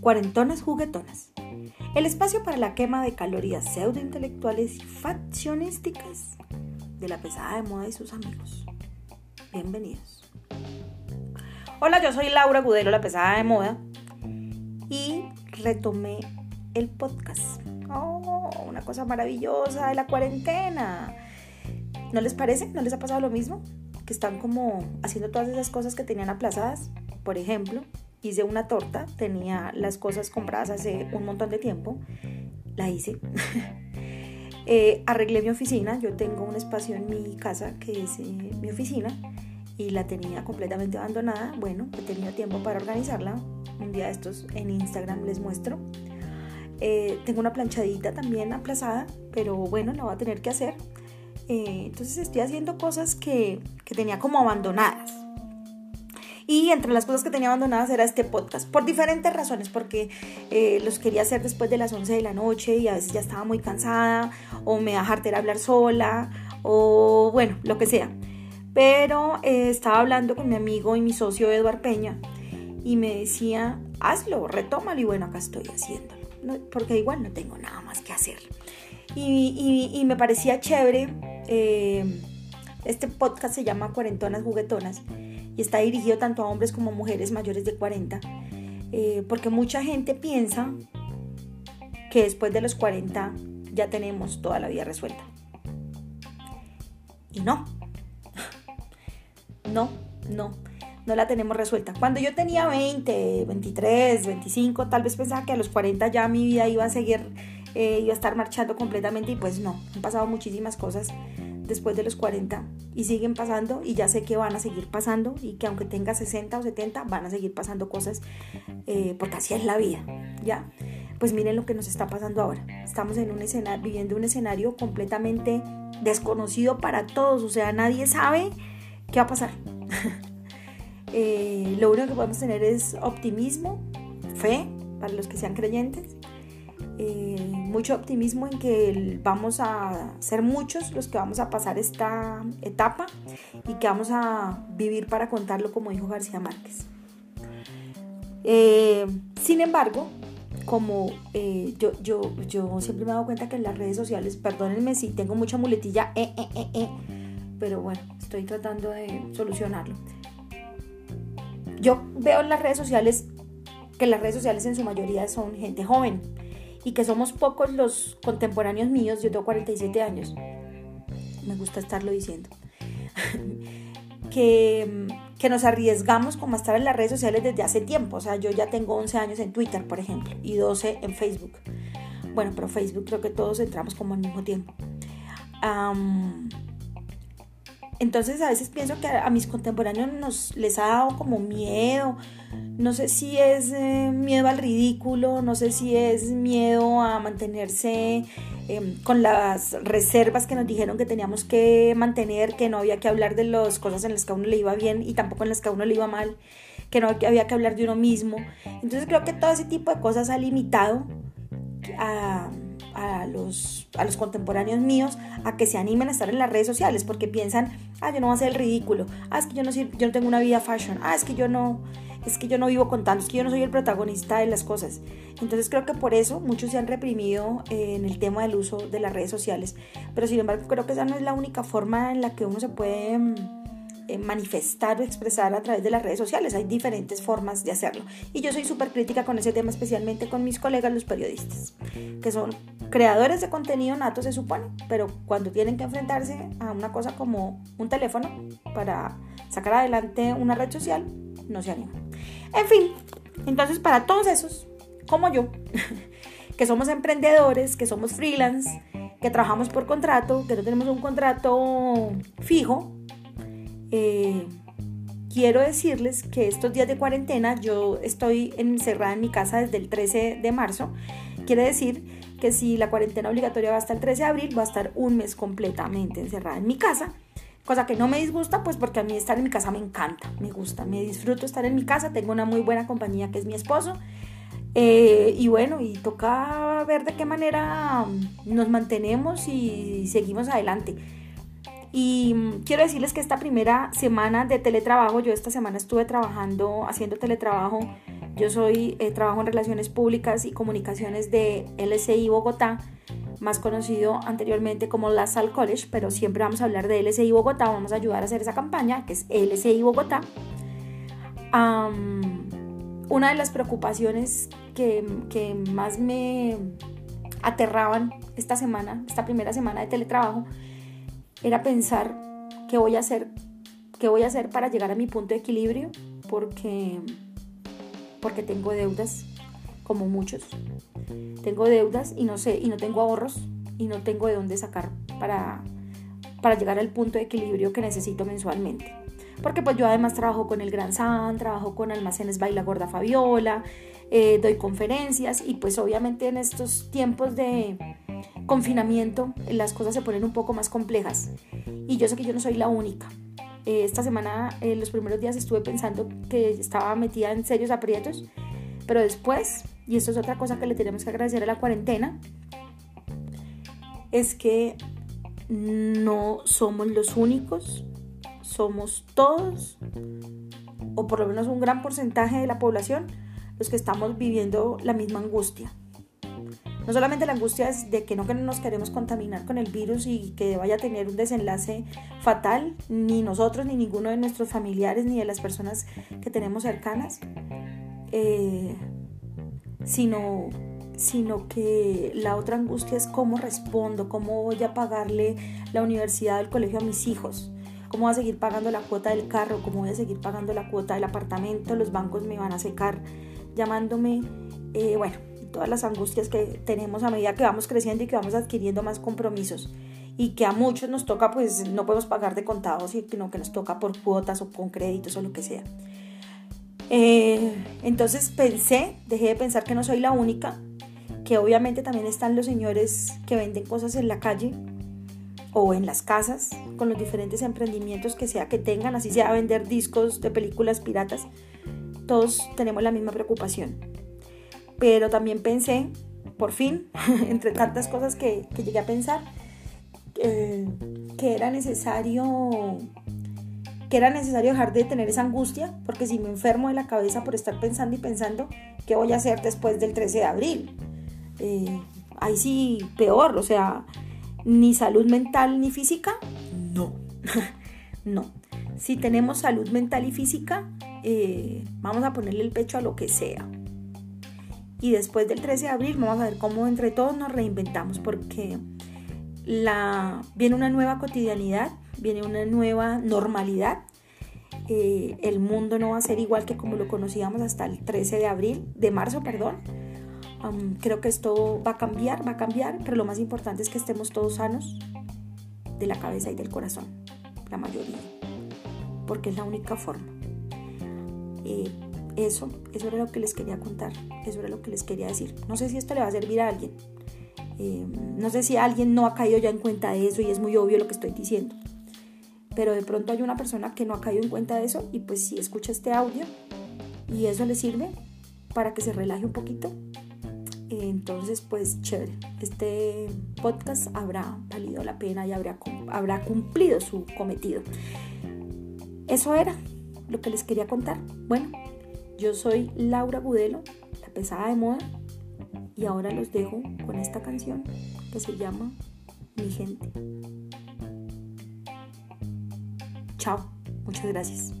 Cuarentonas juguetonas. El espacio para la quema de calorías pseudointelectuales y faccionísticas de la pesada de moda y sus amigos. Bienvenidos. Hola, yo soy Laura Gudelo, la pesada de moda, y retomé el podcast. Oh, una cosa maravillosa de la cuarentena. ¿No les parece? ¿No les ha pasado lo mismo? Que están como haciendo todas esas cosas que tenían aplazadas. Por ejemplo, hice una torta, tenía las cosas compradas hace un montón de tiempo, la hice. Eh, arreglé mi oficina, yo tengo un espacio en mi casa que es eh, mi oficina y la tenía completamente abandonada. Bueno, he tenido tiempo para organizarla. Un día de estos en Instagram les muestro. Eh, tengo una planchadita también aplazada, pero bueno, la voy a tener que hacer. Entonces estoy haciendo cosas que, que tenía como abandonadas. Y entre las cosas que tenía abandonadas era este podcast, por diferentes razones, porque eh, los quería hacer después de las 11 de la noche y a veces ya estaba muy cansada, o me da de hablar sola, o bueno, lo que sea. Pero eh, estaba hablando con mi amigo y mi socio Eduard Peña y me decía, hazlo, retómalo y bueno, acá estoy haciéndolo, porque igual no tengo nada más que hacer. Y, me parecía chévere, eh, este podcast se llama Cuarentonas Juguetonas y está dirigido tanto a hombres como a mujeres mayores de 40, eh, porque mucha gente piensa que después de los 40 ya tenemos toda la vida resuelta. Y no, no, no, no la tenemos resuelta. Cuando yo tenía 20, 23, 25, tal vez pensaba que a los 40 ya mi vida iba a seguir, eh, iba a estar marchando completamente y pues no, han pasado muchísimas cosas después de los 40 y siguen pasando y ya sé que van a seguir pasando y que aunque tenga 60 o 70 van a seguir pasando cosas eh, porque así es la vida, ¿ya? Pues miren lo que nos está pasando ahora. Estamos en un escenario, viviendo un escenario completamente desconocido para todos, o sea, nadie sabe qué va a pasar. Eh, lo único que podemos tener es optimismo, fe para los que sean creyentes eh, mucho optimismo en que vamos a ser muchos los que vamos a pasar esta etapa y que vamos a vivir para contarlo, como dijo García Márquez. Eh, sin embargo, como eh, yo, yo, yo siempre me he dado cuenta que en las redes sociales, perdónenme si tengo mucha muletilla, pero bueno, estoy tratando de solucionarlo. Yo veo en las redes sociales que las redes sociales en su mayoría son gente joven y que somos pocos los contemporáneos míos, yo tengo 47 años, me gusta estarlo diciendo, que, que, nos arriesgamos como a estar en las redes sociales desde hace tiempo, o sea, yo ya tengo 11 años en Twitter, por ejemplo, y 12 en Facebook. Bueno, pero Facebook creo que todos entramos como al mismo tiempo. Entonces a veces pienso que a, mis contemporáneos nos, les ha dado como miedo no sé si es eh, miedo al ridículo, no sé si es miedo a mantenerse em, con las reservas que nos dijeron que teníamos que mantener, que no había que hablar de las cosas en las que uno le iba bien y tampoco en las que uno le iba mal, que no había que hablar de uno mismo. Entonces creo que todo ese tipo de cosas ha limitado a, los, a los contemporáneos míos a que se animen a estar en las redes sociales porque piensan, ah, yo no voy a hacer el ridículo, ah, es que yo no, yo no tengo una vida fashion, ah, es que yo no es que yo no vivo contando, es que yo no soy el protagonista de las cosas. Entonces creo que por eso muchos se han reprimido eh, en el tema del uso de las redes sociales. Pero sin embargo creo que esa no es la única forma en la que uno se puede mm, manifestar o expresar a través de las redes sociales. Hay diferentes formas de hacerlo. Y yo soy súper crítica con ese tema, especialmente con mis colegas los periodistas, que son creadores de contenido nato se supone, pero cuando tienen que enfrentarse a una cosa como un teléfono para sacar adelante una red social, no se animan. En fin, entonces para todos esos, como yo, que somos emprendedores, que somos freelance, que trabajamos por contrato, que no tenemos un contrato fijo, eh, quiero decirles que estos días de cuarentena yo estoy encerrada en mi casa desde el 13 de marzo. Quiere decir que si la cuarentena obligatoria va hasta el 13 de abril, va a estar un mes completamente encerrada en mi casa cosa que no me disgusta, pues porque a mí estar en mi casa me encanta, me gusta, me disfruto estar en mi casa, tengo una muy buena compañía que es mi esposo. Eh, y bueno, y toca ver de qué manera nos mantenemos y seguimos adelante. Y mm, quiero decirles que esta primera semana de teletrabajo, yo esta semana estuve trabajando, haciendo teletrabajo. Yo soy, eh, trabajo en relaciones públicas y comunicaciones de LSI Bogotá, más conocido anteriormente como La Salle College, pero siempre vamos a hablar de LSI Bogotá, vamos a ayudar a hacer esa campaña, que es LSI Bogotá. una de las preocupaciones que, que más me aterraban esta semana, esta primera semana de teletrabajo, era pensar qué voy a hacer, qué voy a hacer para llegar a mi punto de equilibrio, porque, porque tengo deudas, como muchos. Tengo deudas y no sé, y no tengo ahorros y no tengo de dónde sacar para, para llegar al punto de equilibrio que necesito mensualmente. Porque pues yo además trabajo con el Gran San, trabajo con Almacenes Baila Gorda Fabiola, eh, doy conferencias y pues obviamente en estos tiempos de, confinamiento las cosas se ponen un poco más complejas y yo sé que yo no soy la única. Eh, esta semana, en los primeros días estuve pensando que estaba metida en serios aprietos, pero después, y esto es otra cosa que le tenemos que agradecer a la cuarentena, es que no somos los únicos, somos todos, o por lo menos un gran porcentaje de la población, los que estamos viviendo la misma angustia. No solamente la angustia es de que no nos queremos contaminar con el virus y que vaya a tener un desenlace fatal, ni nosotros, ni ninguno de nuestros familiares, ni de las personas que tenemos cercanas, eh, sino, sino que la otra angustia es cómo respondo, cómo voy a pagarle la universidad del colegio a mis hijos cómo voy a seguir pagando la cuota del carro, cómo voy a seguir pagando la cuota del apartamento, los bancos me van a secar llamándome, eh, bueno, todas las angustias que tenemos a medida que vamos creciendo y que vamos adquiriendo más compromisos y que a muchos nos toca, pues no podemos pagar de contados, sino que nos toca por cuotas o con créditos o lo que sea. Eh, entonces pensé, dejé de pensar que no soy la única, que obviamente también están los señores que venden cosas en la calle o en las casas con los diferentes emprendimientos que sea que tengan, así sea vender discos de películas piratas. Todos tenemos la misma preocupación pero también pensé, por fin, entre tantas cosas que, llegué a pensar, eh, que era necesario que era necesario dejar de tener esa angustia, porque si me enfermo de la cabeza por estar pensando y pensando, ¿qué voy a hacer después del 13 de abril? Eh, ahí sí, peor, o sea, ni salud mental ni física, no, no. Si tenemos salud mental y física, eh, vamos a ponerle el pecho a lo que sea. Y después del 13 de abril vamos a ver cómo entre todos nos reinventamos porque viene una nueva cotidianidad, viene una nueva normalidad. Eh, el mundo no va a ser igual que como lo conocíamos hasta el 13 de abril, de marzo, perdón. creo que esto va a cambiar, va a cambiar, pero lo más importante es que estemos todos sanos de la cabeza y del corazón, la mayoría, porque es la única forma. Eh, eso, eso era lo que les quería contar, eso era lo que les quería decir. No sé si esto le va a servir a alguien. Eh, no sé si alguien no ha caído ya en cuenta de eso y es muy obvio lo que estoy diciendo. Pero de pronto hay una persona que no ha caído en cuenta de eso y pues si escucha este audio y eso le sirve para que se relaje un poquito, entonces pues chévere. Este podcast habrá valido la pena y habrá, habrá cumplido su cometido. Eso era lo que les quería contar. Bueno, yo soy Laura Budelo, la pesada de moda, y ahora los dejo con esta canción que se llama Mi gente. Chao, muchas gracias.